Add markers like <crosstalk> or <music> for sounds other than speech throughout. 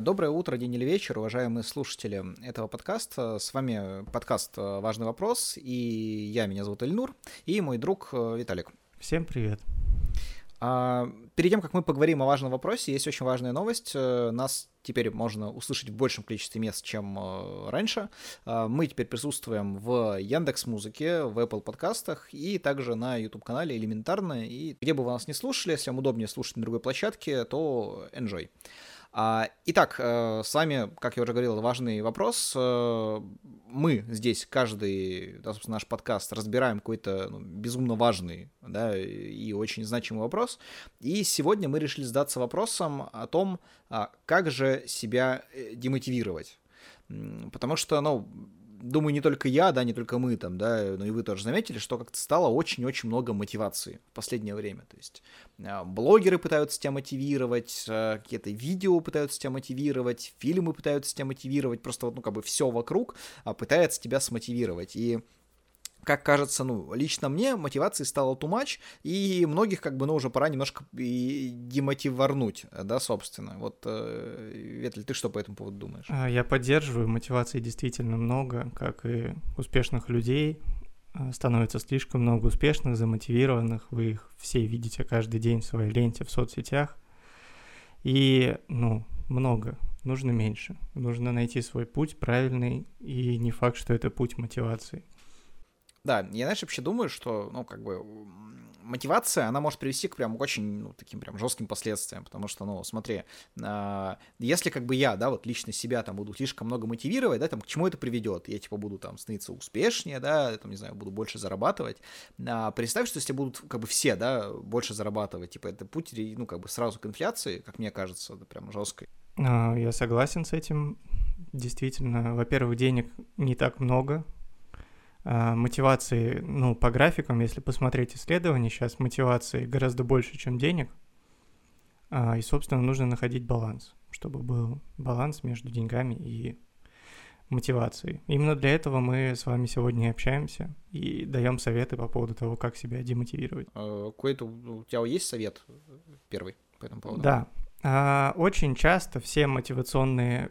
Доброе утро, день или вечер, уважаемые слушатели этого подкаста. С вами подкаст «Важный вопрос», и я, меня зовут Эльнур, и мой друг э, Виталик. Всем привет. А, перед тем, как мы поговорим о важном вопросе, есть очень важная новость. Э, нас теперь можно услышать в большем количестве мест, чем э, раньше. А, мы теперь присутствуем в Яндекс Музыке, в Apple подкастах и также на YouTube канале Элементарно. И где бы вы нас не слушали, если вам удобнее слушать на другой площадке, то enjoy. А, итак, э, с вами, как я уже говорил, важный вопрос. Э, мы здесь каждый, да, собственно, наш подкаст разбираем какой-то ну, безумно важный да, и очень значимый вопрос. И сегодня мы решили задаться вопросом о том, а, как же себя э, демотивировать. Потому что, ну, думаю, не только я, да, не только мы там, да, но и вы тоже заметили, что как-то стало очень-очень много мотивации в последнее время. То есть а, блогеры пытаются тебя мотивировать, а, какие-то видео пытаются тебя мотивировать, фильмы пытаются тебя мотивировать, просто вот, ну, как бы все вокруг а, пытается тебя смотивировать. И как кажется, ну, лично мне мотивации стало too much, и многих, как бы, ну, уже пора немножко и демотиварнуть, да, собственно. Вот, э, Ветль, ты что по этому поводу думаешь? А, я поддерживаю, мотивации действительно много, как и успешных людей, а, становится слишком много успешных, замотивированных, вы их все видите каждый день в своей ленте в соцсетях, и, ну, много, нужно меньше, нужно найти свой путь правильный, и не факт, что это путь мотивации. Да, я, знаешь, вообще думаю, что, ну, как бы, мотивация, она может привести к прям очень, ну, таким прям жестким последствиям, потому что, ну, смотри, э, если как бы я, да, вот лично себя там буду слишком много мотивировать, да, там, к чему это приведет? Я, типа, буду там становиться успешнее, да, там, не знаю, буду больше зарабатывать. А представь, что если будут как бы все, да, больше зарабатывать, типа, это путь, ну, как бы сразу к инфляции, как мне кажется, это прям жесткой. А, я согласен с этим. Действительно, во-первых, денег не так много, а, мотивации, ну, по графикам, если посмотреть исследования, сейчас мотивации гораздо больше, чем денег. А, и, собственно, нужно находить баланс, чтобы был баланс между деньгами и мотивацией. Именно для этого мы с вами сегодня общаемся и даем советы по поводу того, как себя демотивировать. А, какой-то у тебя есть совет первый по этому поводу? Да. Очень часто все мотивационные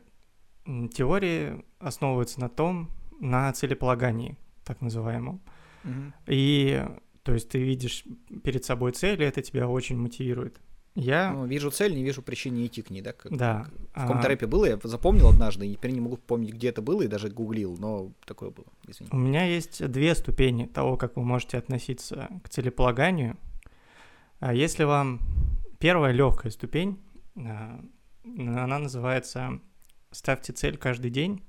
теории основываются на том, на целеполагании так называемом. Mm-hmm. И то есть ты видишь перед собой цель, и это тебя очень мотивирует. Я... Ну, вижу цель, не вижу причин не идти к ней, да? Как, да. в каком-то а... рэпе было, я запомнил однажды, и теперь не могу помнить, где это было, и даже гуглил, но такое было, извини. У меня есть две ступени того, как вы можете относиться к целеполаганию. А если вам первая легкая ступень, а, она называется «Ставьте цель каждый день», а,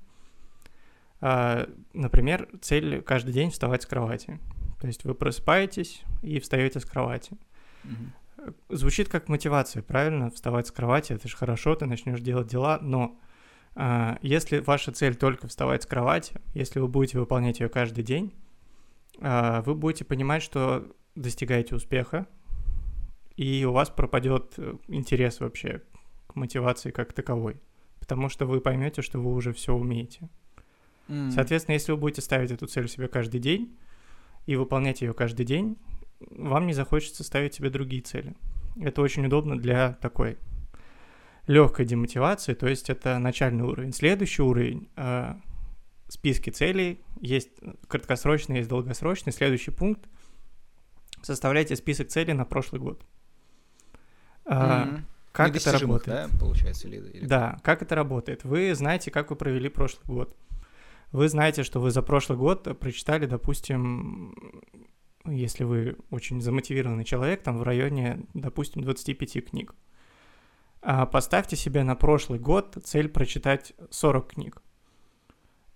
например, цель каждый день вставать с кровати. То есть вы просыпаетесь и встаете с кровати. Угу. Звучит как мотивация, правильно? Вставать с кровати, это же хорошо, ты начнешь делать дела, но а, если ваша цель только вставать с кровати, если вы будете выполнять ее каждый день, а, вы будете понимать, что достигаете успеха, и у вас пропадет э, интерес вообще к мотивации как таковой, потому что вы поймете, что вы уже все умеете. Mm. Соответственно, если вы будете ставить эту цель себе каждый день и выполнять ее каждый день, вам не захочется ставить себе другие цели. Это очень удобно для такой легкой демотивации, то есть это начальный уровень. Следующий уровень э, списки целей есть краткосрочный, есть долгосрочный. Следующий пункт составляйте список целей на прошлый год. Mm-hmm. Как это работает? Да, получается, или, или... да, как это работает? Вы знаете, как вы провели прошлый год вы знаете, что вы за прошлый год прочитали, допустим, если вы очень замотивированный человек, там в районе, допустим, 25 книг. А поставьте себе на прошлый год цель прочитать 40 книг.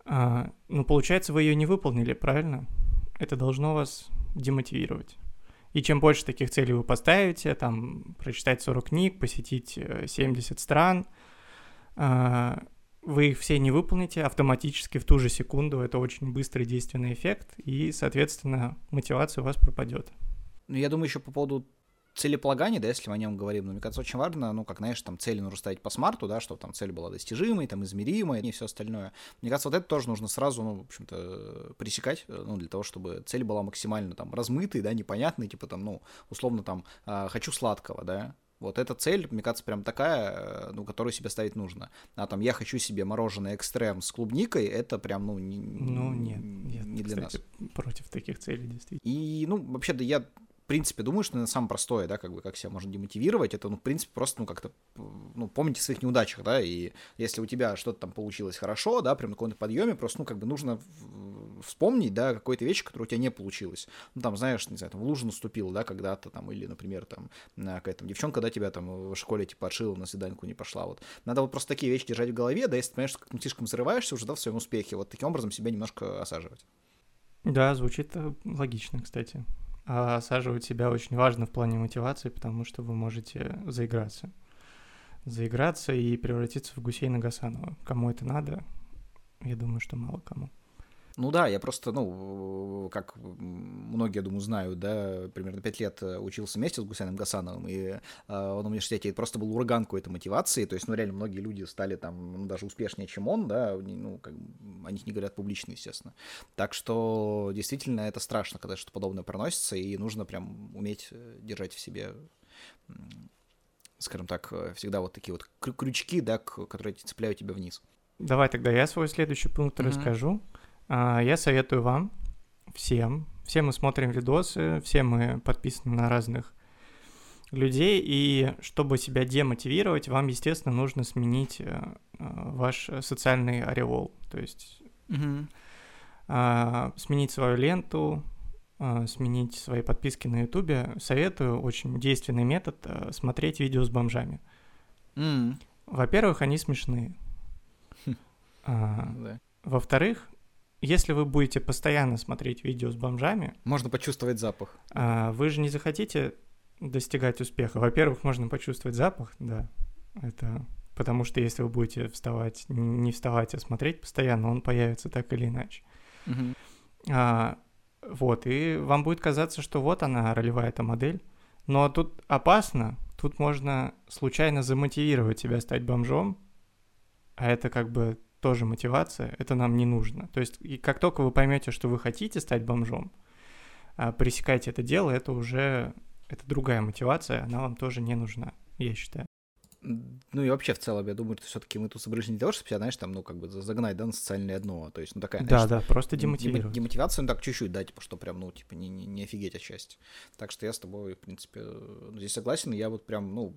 А, ну, получается, вы ее не выполнили, правильно? Это должно вас демотивировать. И чем больше таких целей вы поставите, там, прочитать 40 книг, посетить 70 э, стран, а, вы их все не выполните автоматически в ту же секунду, это очень быстрый действенный эффект, и, соответственно, мотивация у вас пропадет. Ну, я думаю, еще по поводу целеполагания, да, если мы о нем говорим, ну, мне кажется, очень важно, ну, как, знаешь, там, цели нужно ставить по смарту, да, чтобы там цель была достижимой, там, измеримой и все остальное. Мне кажется, вот это тоже нужно сразу, ну, в общем-то, пресекать, ну, для того, чтобы цель была максимально, там, размытой, да, непонятной, типа, там, ну, условно, там, э, хочу сладкого, да, Вот эта цель, мне кажется, прям такая, ну, которую себе ставить нужно. А там я хочу себе мороженое экстрем с клубникой, это прям, ну, не, ну, нет, нет, не для кстати, нас. против таких целей, действительно. И, ну, вообще-то я в принципе, думаю, что это самое простое, да, как бы, как себя можно демотивировать, это, ну, в принципе, просто, ну, как-то, ну, помните о своих неудачах, да, и если у тебя что-то там получилось хорошо, да, прям на каком-то подъеме, просто, ну, как бы нужно вспомнить, да, какой-то вещь, которая у тебя не получилась. Ну, там, знаешь, не знаю, там, в лужу наступил, да, когда-то там, или, например, там, какая-то девчонка, да, тебя там в школе, типа, отшила, на свиданку не пошла, вот. Надо вот просто такие вещи держать в голове, да, если ты понимаешь, что как-то слишком взрываешься уже, да, в своем успехе, вот таким образом себя немножко осаживать. Да, звучит э, логично, кстати. А осаживать себя очень важно в плане мотивации, потому что вы можете заиграться. Заиграться и превратиться в Гусейна Гасанова. Кому это надо? Я думаю, что мало кому. Ну да, я просто, ну, как многие, я думаю, знают, да, примерно пять лет э, учился вместе с Гусейном Гасановым, и э, он в университете просто был ураган какой-то мотивации, то есть, ну, реально, многие люди стали там, ну, даже успешнее, чем он, да, ну, как, о них не говорят публично, естественно. Так что, действительно, это страшно, когда что-то подобное проносится, и нужно прям уметь э, держать в себе скажем так, э, всегда вот такие вот крючки, да, которые цепляют тебя вниз. Давай тогда я свой следующий пункт mm-hmm. расскажу. А, я советую вам, всем, все мы смотрим видосы, все мы подписаны на разных людей, и чтобы себя демотивировать, вам, естественно, нужно сменить э, э, ваш социальный ореол, то есть угу. сменить свою ленту, а, сменить свои подписки на Ютубе. Советую, очень действенный метод, э, смотреть видео с бомжами. Mm. Во-первых, они смешные. А, во-вторых, если вы будете постоянно смотреть видео с бомжами... Можно почувствовать запах. А, вы же не захотите достигать успеха. Во-первых, можно почувствовать запах, да. Это потому что если вы будете вставать, не вставать, а смотреть постоянно, он появится так или иначе. Угу. А, вот, и вам будет казаться, что вот она, ролевая эта модель. Но тут опасно, тут можно случайно замотивировать себя стать бомжом, а это как бы тоже мотивация, это нам не нужно. То есть, и как только вы поймете, что вы хотите стать бомжом, а, пресекайте это дело, это уже это другая мотивация, она вам тоже не нужна, я считаю. Ну и вообще в целом, я думаю, что все-таки мы тут собрались не для того, чтобы себя, знаешь, там, ну, как бы загнать, да, на социальное дно. То есть, ну, такая, Да, да, просто демотивировать. Демотивация, ну, так чуть-чуть, да, типа, что прям, ну, типа, не, не, не офигеть от счастья. Так что я с тобой, в принципе, ну, здесь согласен. Я вот прям, ну,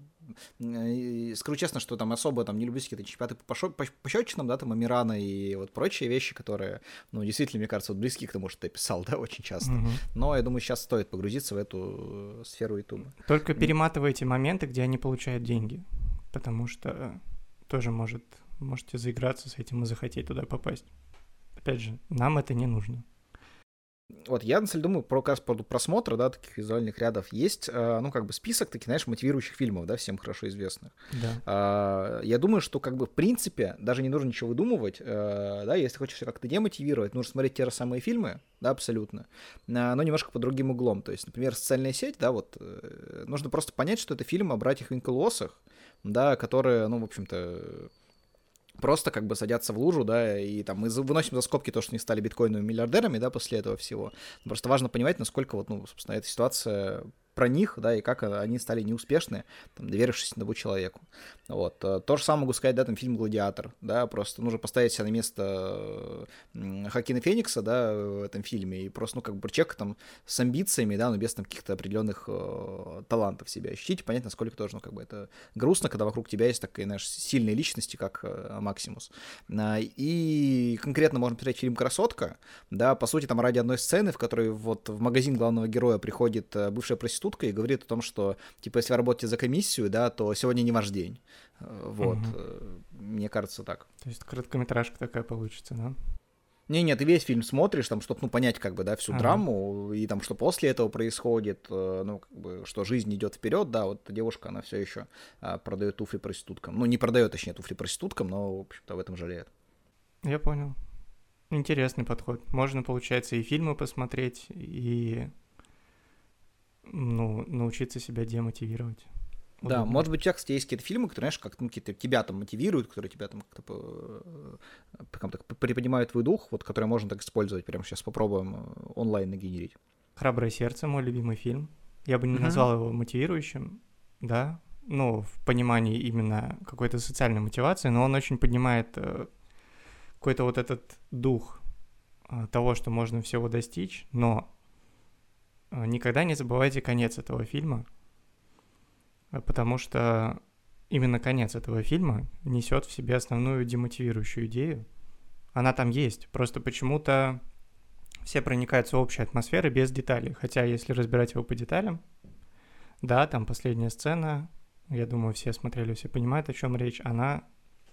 скажу честно, что там особо там не люблю какие-то чемпионаты по, по, по счетчинам, да, там, Амирана и вот прочие вещи, которые, ну, действительно, мне кажется, вот близки к тому, что ты писал, да, очень часто. Угу. Но я думаю, сейчас стоит погрузиться в эту сферу Ютуба. Только перематывайте моменты, где они получают деньги потому что тоже может, можете заиграться с этим и захотеть туда попасть. Опять же, нам это не нужно. Вот я, на самом деле, думаю, про как раз про просмотра, да, таких визуальных рядов есть, э, ну, как бы список таких, знаешь, мотивирующих фильмов, да, всем хорошо известных. Да. А, я думаю, что, как бы, в принципе, даже не нужно ничего выдумывать, э, да, если хочешь как-то демотивировать, нужно смотреть те же самые фильмы, да, абсолютно, но немножко под другим углом. То есть, например, социальная сеть, да, вот, э, нужно просто понять, что это фильм о братьях Винклосах, да, которые, ну, в общем-то, просто как бы садятся в лужу, да, и там мы выносим за скобки то, что они стали биткоиновыми миллиардерами, да, после этого всего. Просто важно понимать, насколько вот, ну, собственно, эта ситуация про них, да, и как они стали неуспешны, там, доверившись одному человеку. Вот. Э, то же самое могу сказать, да, там фильм «Гладиатор», да, просто нужно поставить себя на место Хакина Феникса, да, в этом фильме, и просто, ну, как бы человек там с амбициями, да, но без там каких-то определенных э, талантов себя ощутить, понять, насколько тоже, ну, как бы это грустно, когда вокруг тебя есть такие, знаешь, сильные личности, как э, Максимус. Э, и конкретно можно посмотреть фильм «Красотка», да, по сути, там ради одной сцены, в которой вот в магазин главного героя приходит э, бывшая проститутка, проститутка и говорит о том, что, типа, если вы работаете за комиссию, да, то сегодня не ваш день. Э, вот. Угу. Мне кажется так. То есть короткометражка такая получится, да? Не, нет, ты весь фильм смотришь, там, чтобы, ну, понять, как бы, да, всю ага. драму, и там, что после этого происходит, э, ну, как бы, что жизнь идет вперед, да, вот девушка, она все еще а, продает туфли проституткам. Ну, не продает, точнее, туфли проституткам, но, в общем-то, в этом жалеет. Я понял. Интересный подход. Можно, получается, и фильмы посмотреть, и ну, научиться себя демотивировать. Да, Удобно. может быть, у тебя, кстати, есть какие-то фильмы, которые, знаешь, как ну, какие-то тебя там мотивируют, которые тебя там как-то как так, приподнимают твой дух, вот, которые можно так использовать. Прямо сейчас попробуем э, онлайн нагенерить. «Храброе сердце» — мой любимый фильм. Я бы не mm-hmm. назвал его мотивирующим, да, ну, в понимании именно какой-то социальной мотивации, но он очень поднимает э, какой-то вот этот дух э, того, что можно всего достичь, но э, никогда не забывайте конец этого фильма, потому что именно конец этого фильма несет в себе основную демотивирующую идею. Она там есть, просто почему-то все проникаются общей атмосферой без деталей, хотя если разбирать его по деталям, да, там последняя сцена, я думаю, все смотрели, все понимают, о чем речь, она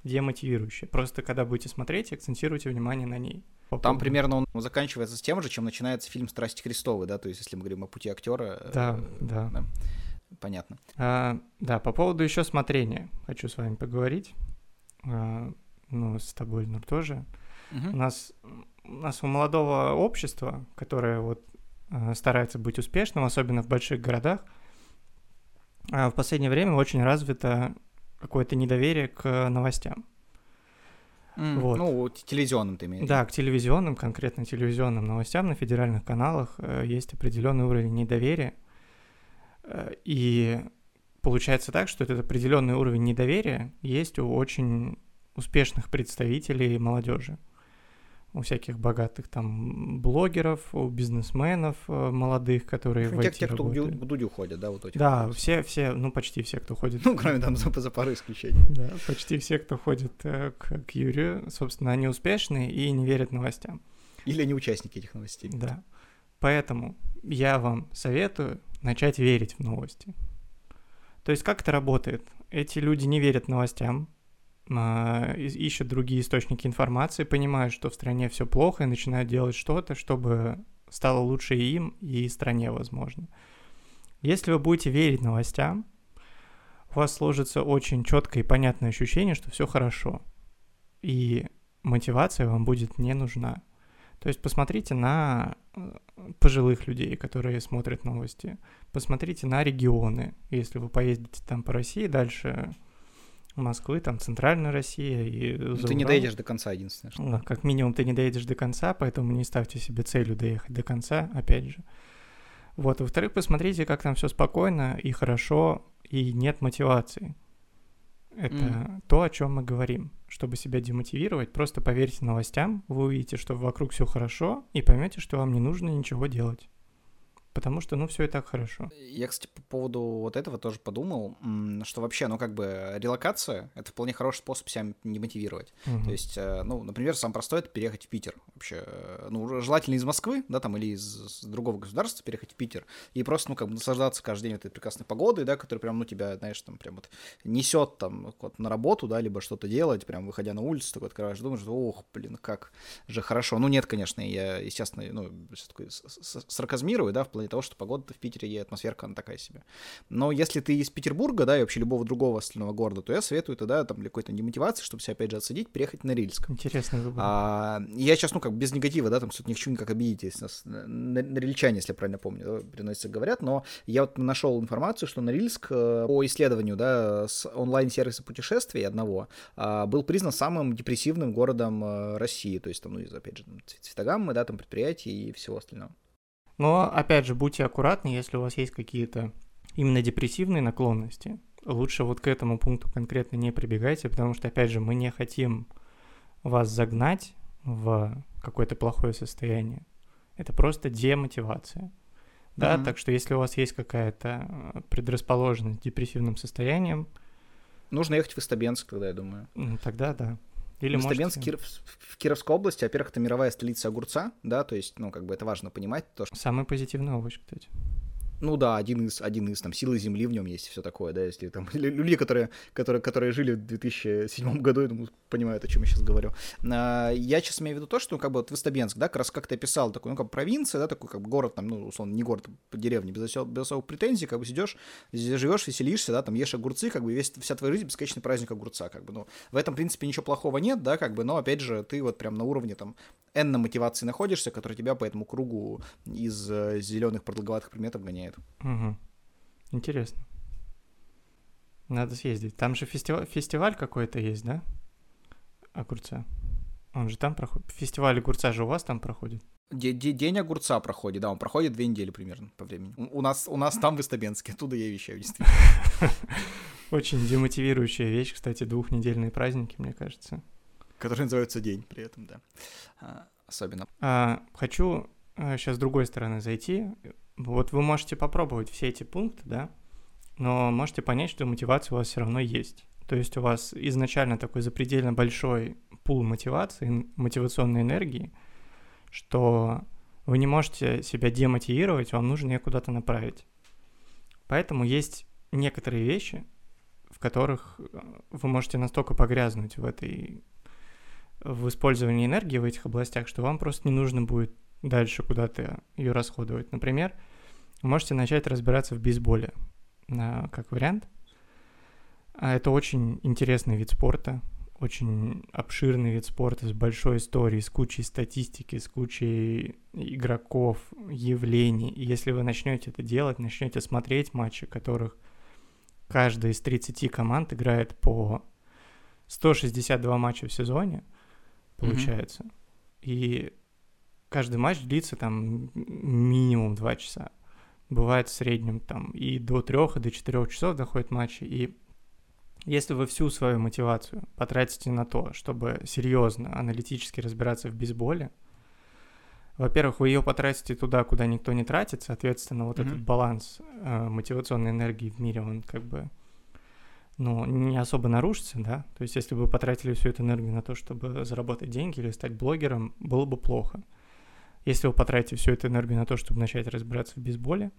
демотивирующая. Просто когда будете смотреть, акцентируйте внимание на ней. Там примерно он заканчивается с тем же, чем начинается фильм «Страсти Христовы», да, то есть если мы говорим о пути актера. Да, э, да. да. Понятно. А, да, по поводу еще смотрения хочу с вами поговорить. А, ну, с тобой, Нур, тоже. Угу. У нас у нас у молодого общества, которое вот а, старается быть успешным, особенно в больших городах, а, в последнее время очень развито какое-то недоверие к новостям. Mm, вот. Ну, телевизионным ты имеешь. Да, к телевизионным, конкретно телевизионным новостям на федеральных каналах э, есть определенный уровень недоверия. Э, и получается так, что этот определенный уровень недоверия есть у очень успешных представителей молодежи у всяких богатых там блогеров, у бизнесменов э, молодых, которые в Тех, кто в Дудю ходят, да, вот эти. Да, все, все, ну почти все, кто ходит. Ну, кроме там за, за пары исключений. Да, почти все, кто ходит э, к, к Юрию, собственно, они успешные и не верят новостям. Или они участники этих новостей. Да. Поэтому я вам советую начать верить в новости. То есть как это работает? Эти люди не верят новостям, а, ищут другие источники информации, понимают, что в стране все плохо, и начинают делать что-то, чтобы стало лучше и им, и стране, возможно. Если вы будете верить новостям, у вас сложится очень четкое и понятное ощущение, что все хорошо, и мотивация вам будет не нужна. То есть посмотрите на э, пожилых людей, которые смотрят новости, посмотрите на регионы, если вы поездите там по России дальше, Москвы, там Центральная Россия и ну, Ты не доедешь до конца, единственное. Что... Как минимум ты не доедешь до конца, поэтому не ставьте себе целью доехать до конца, опять же. Вот, во-вторых, посмотрите, как там все спокойно и хорошо, и нет мотивации. Это mm. то, о чем мы говорим. Чтобы себя демотивировать, просто поверьте новостям, вы увидите, что вокруг все хорошо, и поймете, что вам не нужно ничего делать потому что, ну, все и так хорошо. Я, кстати, по поводу вот этого тоже подумал, что вообще, ну, как бы релокация — это вполне хороший способ себя не мотивировать. Угу. То есть, э, ну, например, самое простое — это переехать в Питер. Вообще, э, ну, желательно из Москвы, да, там, или из другого государства переехать в Питер и просто, ну, как бы наслаждаться каждый день этой прекрасной погодой, да, которая прям, ну, тебя, знаешь, там, прям вот несет там вот, на работу, да, либо что-то делать, прям выходя на улицу, такой открываешь, думаешь, ох, блин, как же хорошо. Ну, нет, конечно, я, естественно, ну, все такое сарказмирую, да, в плане плане того, что погода в Питере и атмосферка, она такая себе. Но если ты из Петербурга, да, и вообще любого другого остального города, то я советую тогда, там, для какой-то демотивации, чтобы себя, опять же, отсадить, переехать на Рильск. Интересный выбор. А, я сейчас, ну, как без негатива, да, там, тут ни к чему никак обидеть, если нас на, на, на Рильчане, если я правильно помню, переносится, говорят, но я вот нашел информацию, что Норильск э, по исследованию, да, с онлайн-сервиса путешествий одного а, был признан самым депрессивным городом э, России, то есть там, ну, из, опять же, цветогаммы, да, там, предприятий и всего остального. Но, опять же, будьте аккуратны, если у вас есть какие-то именно депрессивные наклонности. Лучше вот к этому пункту конкретно не прибегайте, потому что, опять же, мы не хотим вас загнать в какое-то плохое состояние. Это просто демотивация. Да, mm-hmm. так что если у вас есть какая-то э, предрасположенность к депрессивным состояниям... Нужно ехать в Истабенск тогда, я думаю. Тогда да. Или Стабенск можете... Киров, в Кировской области, во-первых, это мировая столица огурца, да, то есть, ну, как бы это важно понимать. То, что... Самый позитивный овощ, кстати. Ну да, один из, один из, там, силы Земли в нем есть, все такое, да, если там, <laughs> люди, которые, которые, которые жили в 2007 году, я думаю, понимают, о чем я сейчас говорю. А, я сейчас имею в виду то, что, ну, как бы, вот Выстабенск, да, как раз как ты описал, такой, ну, как провинция, да, такой, как бы, город, там, ну, условно, не город, а деревня, без, осел, без особых претензий, как бы, сидишь, живешь, веселишься, да, там, ешь огурцы, как бы, весь, вся твоя жизнь бесконечный праздник огурца, как бы, ну, в этом, в принципе, ничего плохого нет, да, как бы, но, опять же, ты вот прям на уровне, там, N на мотивации находишься, который тебя по этому кругу из э, зеленых продолговатых предметов гоняет. Угу. Интересно. Надо съездить. Там же фестиваль, фестиваль какой-то есть, да? Огурца. Он же там проходит. Фестиваль огурца же у вас там проходит? День огурца проходит, да, он проходит две недели примерно по времени. У нас, у нас там в Истабенске, оттуда я вещаю, действительно. <laughs> Очень демотивирующая вещь, кстати, двухнедельные праздники, мне кажется. Который называется день при этом, да. А, особенно. А, хочу а, сейчас с другой стороны зайти. Вот вы можете попробовать все эти пункты, да, но можете понять, что мотивация у вас все равно есть. То есть у вас изначально такой запредельно большой пул мотивации, мотивационной энергии, что вы не можете себя демотивировать, вам нужно ее куда-то направить. Поэтому есть некоторые вещи, в которых э, вы можете настолько погрязнуть в этой в использовании энергии в этих областях, что вам просто не нужно будет дальше куда-то ее расходовать. Например, можете начать разбираться в бейсболе, как вариант. А это очень интересный вид спорта, очень обширный вид спорта с большой историей, с кучей статистики, с кучей игроков, явлений. И если вы начнете это делать, начнете смотреть матчи, которых каждая из 30 команд играет по 162 матча в сезоне, получается. Mm-hmm. И каждый матч длится там минимум 2 часа. Бывает в среднем там и до 3, и до 4 часов доходят матчи. И если вы всю свою мотивацию потратите на то, чтобы серьезно, аналитически разбираться в бейсболе, во-первых, вы ее потратите туда, куда никто не тратит, соответственно, вот mm-hmm. этот баланс э, мотивационной энергии в мире, он как бы, ну, не особо нарушится, да. То есть, если бы вы потратили всю эту энергию на то, чтобы заработать деньги или стать блогером, было бы плохо. Если вы потратите всю эту энергию на то, чтобы начать разбираться в бейсболе,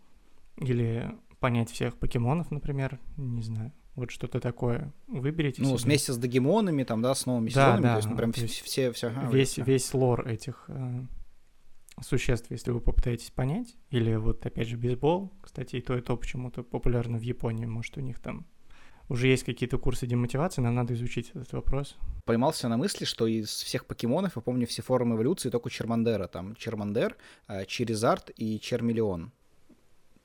или понять всех покемонов, например, не знаю, вот что-то такое выберите. Ну, себе. вместе с догемонами, там, да, с новыми да, сезонами, да, то есть, ну, прям то все, все, ага, весь, все. весь лор этих э, существ, если вы попытаетесь понять, или вот, опять же, бейсбол, кстати, и то, и то почему-то популярно в Японии, может, у них там уже есть какие-то курсы демотивации, нам надо изучить этот вопрос. Поймался на мысли, что из всех покемонов, я помню все форумы эволюции, только Чермандера, там Чермандер, э, Черезард и Чермиллион.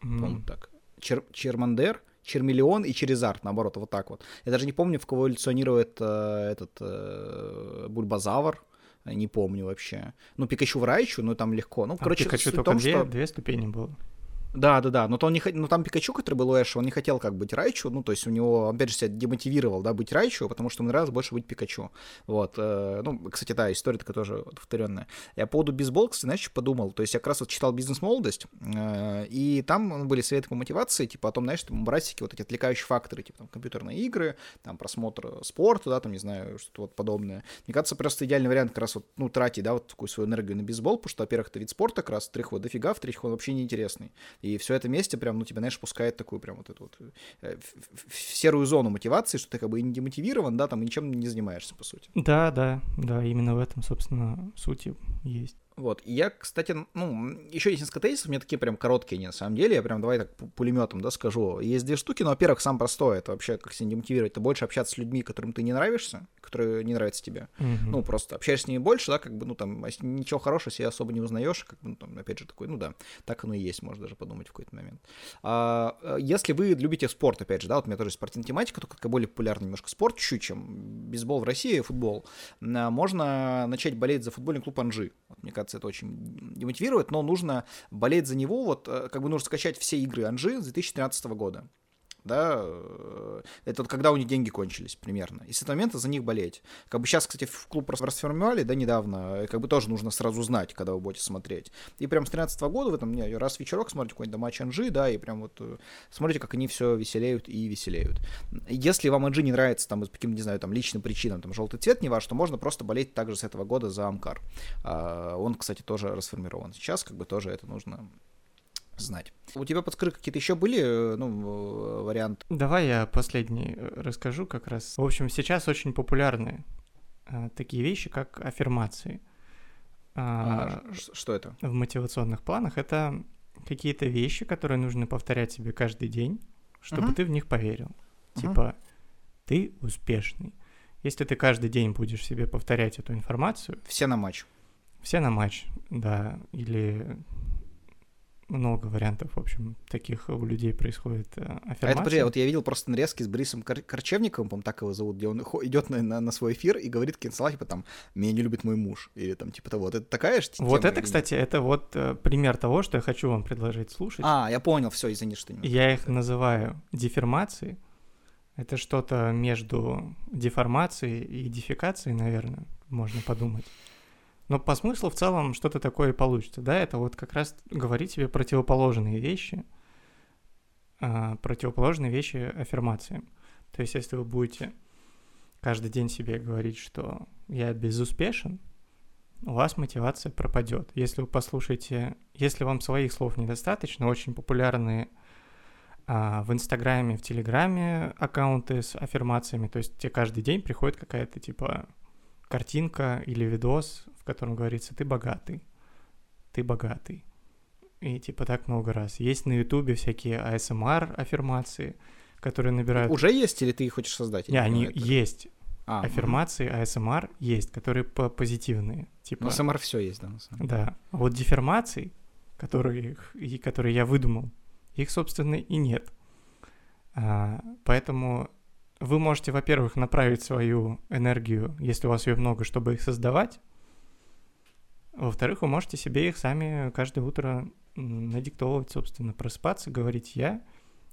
Mm. Помню так. Чер Чермандер, Чермиллион и Черезард, наоборот, вот так вот. Я даже не помню, в кого эволюционирует э, этот э, Бульбазавр, не помню вообще. Ну, Пикачу в Райчу, ну, там легко. Ну, а короче, Пикачу только том, две, что... две ступени было. Да, да, да. Но то он не ну там Пикачу, который был у Эша, он не хотел как быть Райчу, ну, то есть у него, опять же, себя демотивировал, да, быть Райчу, потому что ему нравилось больше быть Пикачу. Вот. Э, ну, кстати, да, история такая тоже повторенная. Я по поводу бейсбола, кстати, знаешь, подумал. То есть я как раз вот читал «Бизнес-молодость», э, и там были советы по мотивации, типа о том, знаешь, там брать всякие вот эти отвлекающие факторы, типа там компьютерные игры, там просмотр спорта, да, там, не знаю, что-то вот подобное. Мне кажется, просто идеальный вариант как раз вот, ну, тратить, да, вот такую свою энергию на бейсбол, потому что, во-первых, это вид спорта как раз, во-вторых, вот дофига, в-третьих, он вообще неинтересный. И все это вместе прям, ну, тебя, знаешь, пускает такую прям вот эту вот э, серую зону мотивации, что ты как бы и не демотивирован, да, там ничем не занимаешься, по сути. Да, да, да, именно в этом, собственно, сути есть. Вот. И я, кстати, ну, еще есть несколько тезисов, у меня такие прям короткие, не на самом деле, я прям давай так пулеметом, да, скажу. Есть две штуки, но, во-первых, сам простой, это вообще как себя демотивировать, это больше общаться с людьми, которым ты не нравишься, которые не нравятся тебе. Mm-hmm. Ну, просто общаешься с ними больше, да, как бы, ну, там, ничего хорошего себе особо не узнаешь, как бы, ну, там, опять же, такой, ну, да, так оно и есть, можно даже подумать в какой-то момент. А, э, если вы любите спорт, опять же, да, вот у меня тоже спортивная тематика, только более популярная немножко спорт чуть-чуть, чем бейсбол в России, футбол, можно начать болеть за футбольный клуб Анжи. Вот, мне кажется, это очень демотивирует, но нужно болеть за него, вот э, как бы нужно скачать все игры Анжи с 2013 года да, э, это вот когда у них деньги кончились примерно, и с этого момента за них болеть. Как бы сейчас, кстати, в клуб расформировали, да, недавно, как бы тоже нужно сразу знать, когда вы будете смотреть. И прям с 13 года вы там не, раз в вечерок смотрите какой-нибудь матч Анжи, да, и прям вот э, смотрите, как они все веселеют и веселеют. Если вам Анжи не нравится там по каким-то, не знаю, там личным причинам, там желтый цвет не ваш, то можно просто болеть также с этого года за Амкар. А, он, кстати, тоже расформирован. Сейчас как бы тоже это нужно знать. У тебя подскажи, какие-то еще были э, ну, варианты? Давай я последний э, расскажу как раз. В общем, сейчас очень популярны такие вещи, как аффирмации. А, а, что это? В мотивационных планах это какие-то вещи, которые нужно повторять себе каждый день, чтобы uh-huh. ты в них поверил. Uh-huh. Типа, ты успешный. Если ты каждый день будешь себе повторять эту информацию... Все на матч. Все на матч, да. Или много вариантов, в общем, таких у людей происходит аффирмация. А это, подожди, вот я видел просто нарезки с Борисом Кор- Корчевниковым, по так его зовут, где он идет на, на, на свой эфир и говорит какие-то слова, типа там «меня не любит мой муж» или там типа того. Вот это такая же Вот это, кстати, это вот э, пример того, что я хочу вам предложить слушать. А, я понял, все, извини, что не Я их называю дефирмации. Это что-то между деформацией и дефикацией, наверное, можно подумать. Но по смыслу в целом что-то такое получится, да? Это вот как раз говорить себе противоположные вещи, а, противоположные вещи аффирмациям. То есть если вы будете каждый день себе говорить, что я безуспешен, у вас мотивация пропадет. Если вы послушаете, если вам своих слов недостаточно, очень популярные а, в Инстаграме, в Телеграме аккаунты с аффирмациями, то есть тебе каждый день приходит какая-то типа картинка или видос, котором говорится «ты богатый», «ты богатый». И типа так много раз. Есть на Ютубе всякие ASMR аффирмации, которые набирают... Уже есть или ты их хочешь создать? Не, они это... есть. А, аффирмации угу. ASMR есть, которые по позитивные. Типа... Ну, ASMR все есть, да, на самом деле. Да. А вот деформаций, которые, и которые я выдумал, их, собственно, и нет. А, поэтому вы можете, во-первых, направить свою энергию, если у вас ее много, чтобы их создавать. Во-вторых, вы можете себе их сами каждое утро надиктовывать, собственно, просыпаться, говорить «я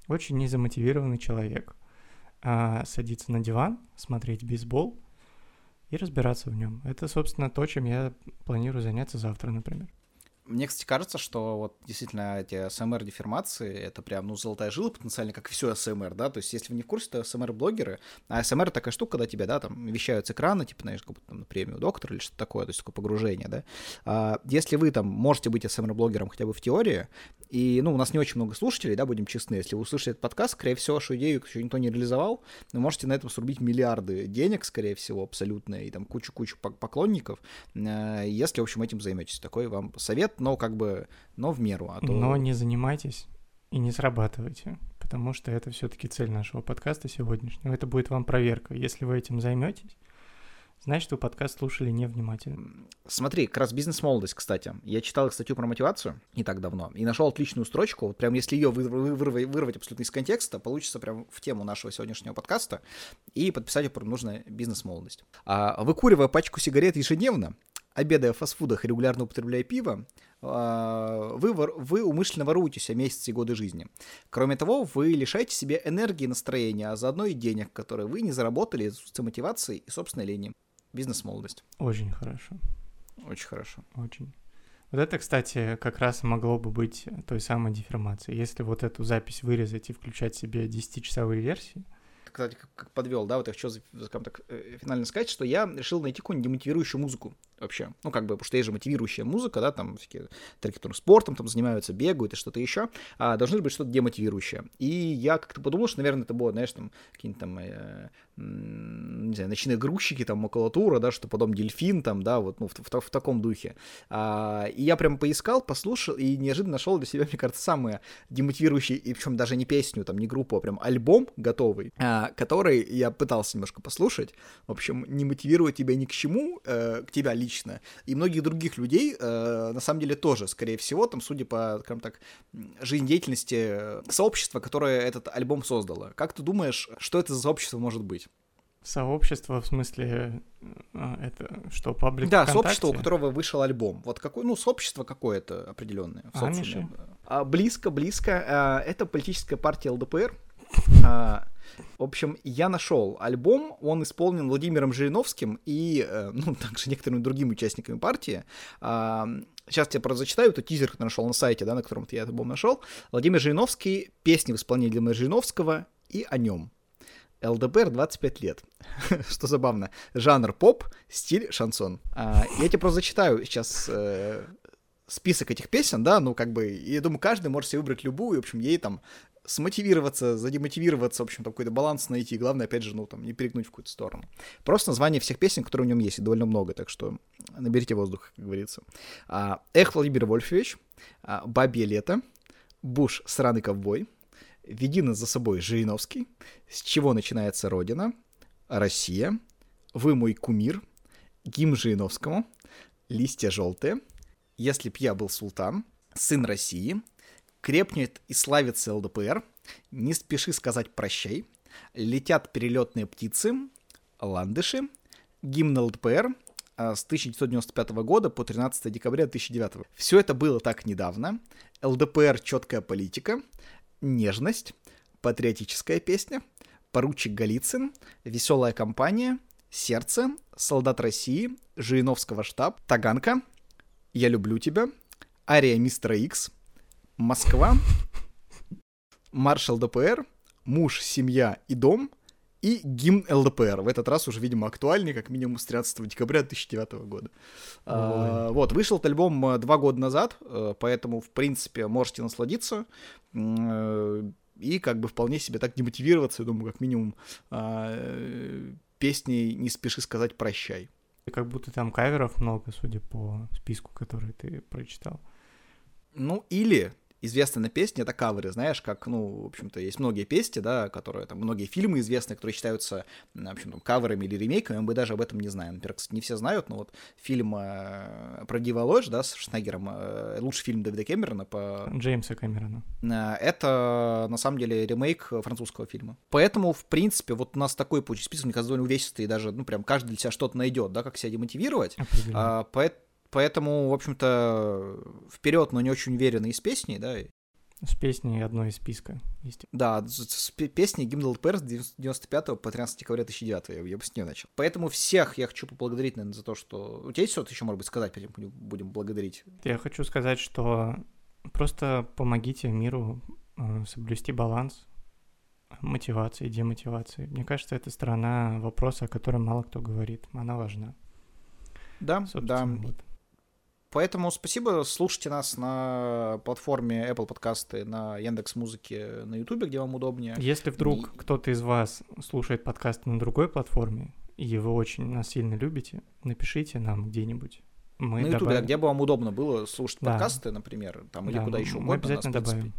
очень незамотивированный человек» а, садиться на диван, смотреть бейсбол и разбираться в нем. Это, собственно, то, чем я планирую заняться завтра, например. Мне, кстати, кажется, что вот действительно эти СМР-деформации — это прям, ну, золотая жила потенциально, как все СМР, да, то есть если вы не в курсе, то СМР-блогеры, а СМР — такая штука, когда тебя, да, там, вещают с экрана, типа, знаешь, как будто там, на премию доктора или что-то такое, то есть такое погружение, да. А, если вы там можете быть СМР-блогером хотя бы в теории, и, ну, у нас не очень много слушателей, да, будем честны, если вы услышите этот подкаст, скорее всего, вашу идею еще никто не реализовал, вы можете на этом срубить миллиарды денег, скорее всего, абсолютно, и там кучу-кучу поклонников, э, если, в общем, этим займетесь. Такой вам совет но как бы, но в меру. А то... Но не занимайтесь и не срабатывайте, потому что это все-таки цель нашего подкаста сегодняшнего. Это будет вам проверка. Если вы этим займетесь, значит, вы подкаст слушали невнимательно. Смотри, как раз бизнес-молодость, кстати. Я читал статью про мотивацию не так давно и нашел отличную строчку. Вот прям если ее вырвать, вырвать абсолютно из контекста, получится прям в тему нашего сегодняшнего подкаста и подписать ее про нужную бизнес-молодость. А, выкуривая пачку сигарет ежедневно, обедая в фастфудах и регулярно употребляя пиво, а, вы, вы умышленно воруете себе месяцы и годы жизни. Кроме того, вы лишаете себе энергии, настроения, а заодно и денег, которые вы не заработали из-за мотивации и собственной лени. Бизнес-молодость. Очень хорошо. Очень хорошо. Очень. Вот это, кстати, как раз могло бы быть той самой деформацией. Если вот эту запись вырезать и включать себе 10-часовые версии, кстати, как, как подвел, да, вот я хочу, скажем так, э, финально сказать, что я решил найти какую-нибудь демотивирующую музыку вообще. Ну, как бы, потому что есть же мотивирующая музыка, да, там всякие треки, которые спортом там занимаются, бегают и что-то еще, а должны быть что-то демотивирующее. И я как-то подумал, что, наверное, это было, знаешь, там, какие-нибудь там, э, не знаю, ночные грузчики, там, макулатура, да, что потом дельфин, там, да, вот, ну, в, в, в таком духе. А, и я прям поискал, послушал, и неожиданно нашел для себя, мне кажется, самые демотивирующие, и причем даже не песню, там, не группу, а прям альбом готовый, а, который я пытался немножко послушать. В общем, не мотивирует тебя ни к чему, э, к тебя лично, и многих других людей, э, на самом деле, тоже, скорее всего, там, судя по, скажем так, жизнедеятельности э, сообщества, которое этот альбом создало. Как ты думаешь, что это за сообщество может быть? Сообщество, в смысле, а, это что, паблик Да, сообщество, у которого вышел альбом. Вот какое, ну, сообщество какое-то определенное. Амиши? А, близко, близко. А, это политическая партия ЛДПР. А, в общем, я нашел альбом, он исполнен Владимиром Жириновским и, э, <laughs> ну, также некоторыми другими участниками партии. А, сейчас я просто зачитаю, это тизер, который нашел на сайте, да, на котором я этот альбом нашел. Владимир Жириновский, песни в исполнении Владимира Жириновского и о нем. ЛДПР 25 лет. <laughs> Что забавно. Жанр поп, стиль шансон. А, я тебе просто зачитаю сейчас э, список этих песен, да, ну, как бы, я думаю, каждый может себе выбрать любую, в общем, ей там смотивироваться, задемотивироваться, в общем, там какой-то баланс найти. Главное, опять же, ну, там, не перегнуть в какую-то сторону. Просто название всех песен, которые в нем есть, и довольно много, так что наберите воздух, как говорится. А, Эх, Владимир Вольфович, а, Бабье лето, Буш, сраный ковбой, Веди нас за собой Жириновский, С чего начинается Родина, Россия, Вы мой кумир, Гимн Жириновскому, Листья желтые, Если б я был султан, Сын России, Крепнет и славится ЛДПР, Не спеши сказать прощай, Летят перелетные птицы, Ландыши, Гимн ЛДПР, а, с 1995 года по 13 декабря 2009. Все это было так недавно. ЛДПР четкая политика, нежность, патриотическая песня, Поручик Голицын, Веселая компания, Сердце, Солдат России, Жириновского штаб, Таганка, Я люблю тебя, Ария Мистера Икс, Москва, Маршал ДПР, Муж, Семья и Дом и гимн ЛДПР. В этот раз уже, видимо, актуальный, как минимум с 13 декабря 2009 года. А, вот, вышел этот альбом э, два года назад, э, поэтому, в принципе, можете насладиться э, и как бы вполне себе так демотивироваться, я думаю, как минимум а, песней «Не спеши сказать прощай». Как будто там каверов много, судя по списку, который ты прочитал. Ну, или известные песни — это каверы, знаешь, как, ну, в общем-то, есть многие песни, да, которые, там, многие фильмы известные, которые считаются, в общем, там, каверами или ремейками, мы даже об этом не знаем. Например, кстати, не все знают, но вот фильм э, про Дива Ложь, да, с Шнегером, э, лучший фильм Дэвида Кэмерона по... Джеймса Кэмерона. Э, это, на самом деле, ремейк французского фильма. Поэтому, в принципе, вот у нас такой получится список, мне кажется, довольно увесистый, и даже, ну, прям каждый для себя что-то найдет, да, как себя демотивировать. А, поэтому Поэтому, в общем-то, вперед, но не очень уверенно из песни, да. С песней одной из списка. Есть. Да, с, с песней гимн ЛПР с 95 по 13 декабря 2009, я, я бы с нее начал. Поэтому всех я хочу поблагодарить, наверное, за то, что... У тебя есть что-то еще, может быть, сказать, перед тем, будем благодарить? Я хочу сказать, что просто помогите миру э, соблюсти баланс мотивации демотивации. Мне кажется, это сторона вопроса, о котором мало кто говорит. Она важна. Да, Собственно, да. Вот. Поэтому спасибо, слушайте нас на платформе Apple подкасты, на Яндекс Музыке, на Ютубе, где вам удобнее. Если вдруг и... кто-то из вас слушает подкасты на другой платформе, и вы очень нас сильно любите, напишите нам где-нибудь. Мы на Ютубе, да, где бы вам удобно было слушать да. подкасты, например, там, или да, куда еще угодно. Мы обязательно нас, добавим.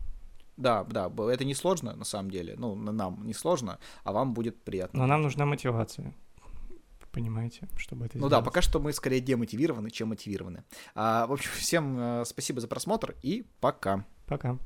Да, да, это не сложно, на самом деле. Ну, нам не сложно, а вам будет приятно. Но нам нужна мотивация понимаете, чтобы это Ну сделать. да, пока что мы скорее демотивированы, чем мотивированы. А, в общем, всем э, спасибо за просмотр и пока. Пока.